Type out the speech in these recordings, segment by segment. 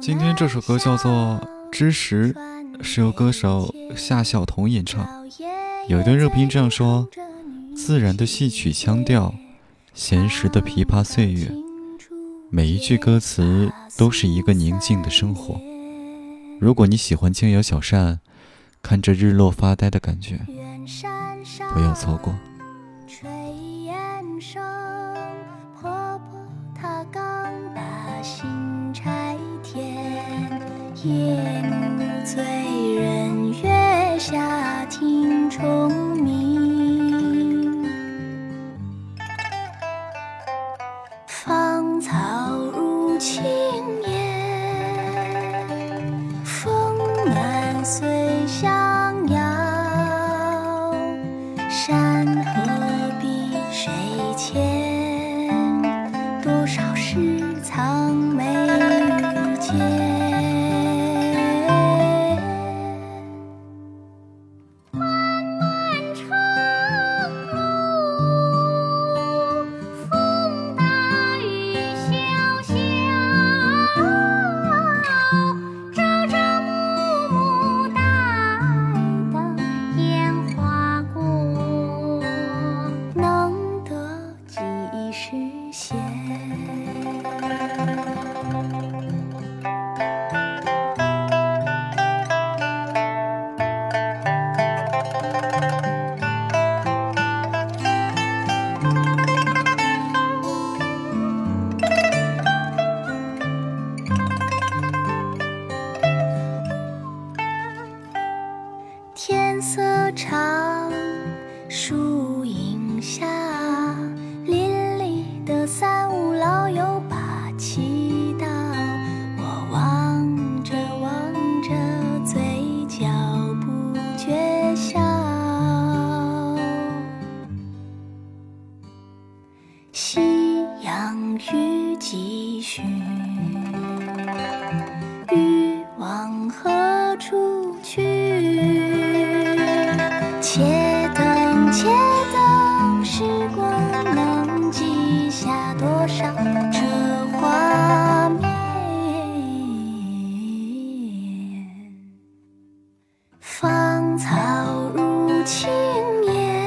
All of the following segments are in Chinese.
今天这首歌叫做《知识》，是由歌手夏晓彤演唱。有一段热评这样说：“自然的戏曲腔调，闲适的琵琶岁月，每一句歌词都是一个宁静的生活。如果你喜欢轻摇小扇，看着日落发呆的感觉，不要错过。”夜幕醉人月下听虫鸣，芳草如青烟，风暖随香继续，欲往何处去？且等，且等，时光能记下多少这画面？芳草入青烟，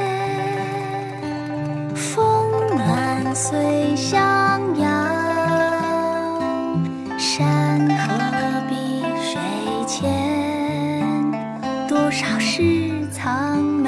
风暖随香摇，前，多少事藏。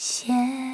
写。